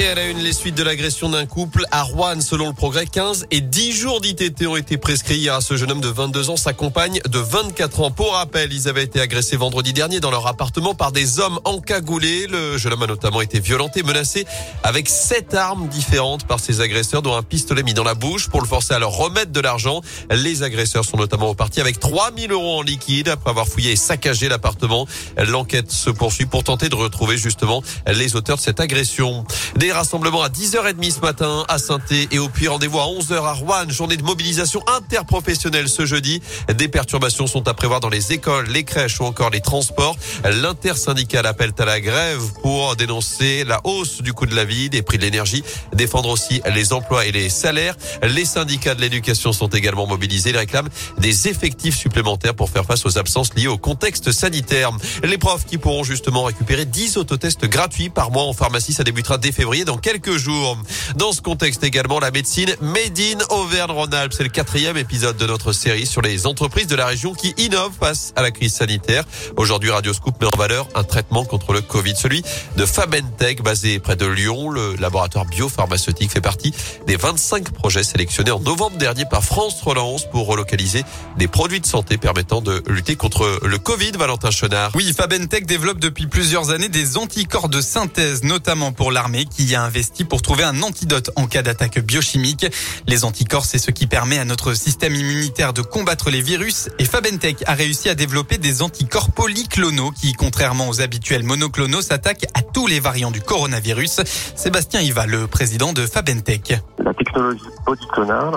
Et à la une, les suites de l'agression d'un couple à Rouen, selon le progrès, 15 et 10 jours d'ITT ont été prescrits hier à ce jeune homme de 22 ans, sa compagne de 24 ans. Pour rappel, ils avaient été agressés vendredi dernier dans leur appartement par des hommes encagoulés. Le jeune homme a notamment été violenté, menacé avec sept armes différentes par ses agresseurs, dont un pistolet mis dans la bouche pour le forcer à leur remettre de l'argent. Les agresseurs sont notamment repartis avec 3000 euros en liquide après avoir fouillé et saccagé l'appartement. L'enquête se poursuit pour tenter de retrouver justement les auteurs de cette agression. Rassemblements à 10h30 ce matin à saint et au Puy. Rendez-vous à 11h à Rouen. Journée de mobilisation interprofessionnelle ce jeudi. Des perturbations sont à prévoir dans les écoles, les crèches ou encore les transports. L'intersyndicale appelle à la grève pour dénoncer la hausse du coût de la vie, des prix de l'énergie, défendre aussi les emplois et les salaires. Les syndicats de l'éducation sont également mobilisés. Ils réclament des effectifs supplémentaires pour faire face aux absences liées au contexte sanitaire. Les profs qui pourront justement récupérer 10 autotests gratuits par mois en pharmacie, ça débutera dès février dans quelques jours. Dans ce contexte également, la médecine Made in Auvergne-Rhône-Alpes. C'est le quatrième épisode de notre série sur les entreprises de la région qui innovent face à la crise sanitaire. Aujourd'hui, Radio Scoop met en valeur un traitement contre le Covid, celui de Fabentech, basé près de Lyon. Le laboratoire biopharmaceutique fait partie des 25 projets sélectionnés en novembre dernier par France Relance pour relocaliser des produits de santé permettant de lutter contre le Covid. Valentin Chenard. Oui, Fabentech développe depuis plusieurs années des anticorps de synthèse, notamment pour l'armée qui a investi pour trouver un antidote en cas d'attaque biochimique. Les anticorps, c'est ce qui permet à notre système immunitaire de combattre les virus et Fabentech a réussi à développer des anticorps polyclonaux qui, contrairement aux habituels monoclonaux, s'attaquent à tous les variants du coronavirus. Sébastien Iva, le président de Fabentech. La technologie polyclonale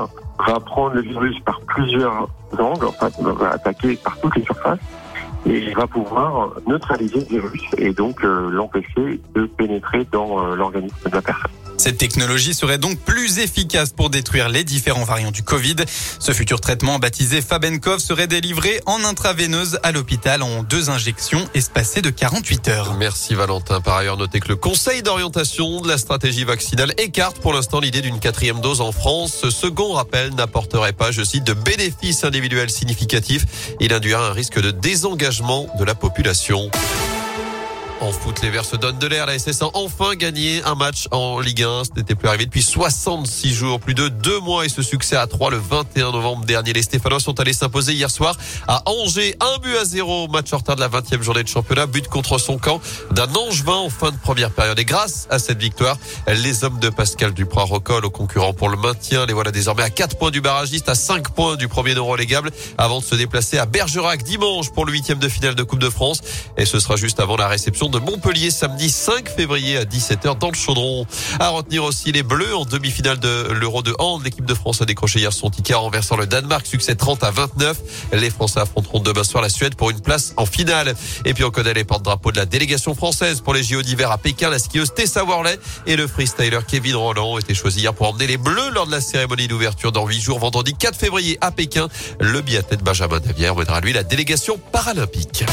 va prendre le virus par plusieurs angles, enfin, va attaquer par toutes les surfaces et va pouvoir neutraliser le virus et donc euh, l'empêcher de pénétrer dans euh, l'organisme de la personne. Cette technologie serait donc plus efficace pour détruire les différents variants du Covid. Ce futur traitement baptisé Fabenkov serait délivré en intraveineuse à l'hôpital en deux injections espacées de 48 heures. Merci Valentin. Par ailleurs, notez que le Conseil d'orientation de la stratégie vaccinale écarte pour l'instant l'idée d'une quatrième dose en France. Ce second rappel n'apporterait pas, je cite, de bénéfices individuels significatifs. Il induira un risque de désengagement de la population. En foot, les Verts se donnent de l'air. La SS a enfin gagné un match en Ligue 1. Ce n'était plus arrivé depuis 66 jours, plus de deux mois et ce succès à 3 le 21 novembre dernier. Les Stéphanois sont allés s'imposer hier soir à Angers. Un but à zéro. Match en retard de la 20e journée de championnat. But contre son camp d'un Angevin en fin de première période. Et grâce à cette victoire, les hommes de Pascal Duprat recollent aux concurrents pour le maintien. Les voilà désormais à 4 points du barragiste, à 5 points du premier non relégable avant de se déplacer à Bergerac dimanche pour le huitième de finale de Coupe de France. Et ce sera juste avant la réception de Montpellier samedi 5 février à 17h dans le Chaudron. À retenir aussi les Bleus en demi-finale de l'Euro de hand. L'équipe de France a décroché hier son ticket en renversant le Danemark. Succès 30 à 29. Les Français affronteront demain soir la Suède pour une place en finale. Et puis on connaît les porte-drapeaux de la délégation française pour les JO d'hiver à Pékin. La skieuse Tessa Worley et le freestyler Kevin Roland ont été choisis hier pour emmener les Bleus lors de la cérémonie d'ouverture dans 8 jours, vendredi 4 février à Pékin. Le biathlète Benjamin Davière mènera lui la délégation paralympique.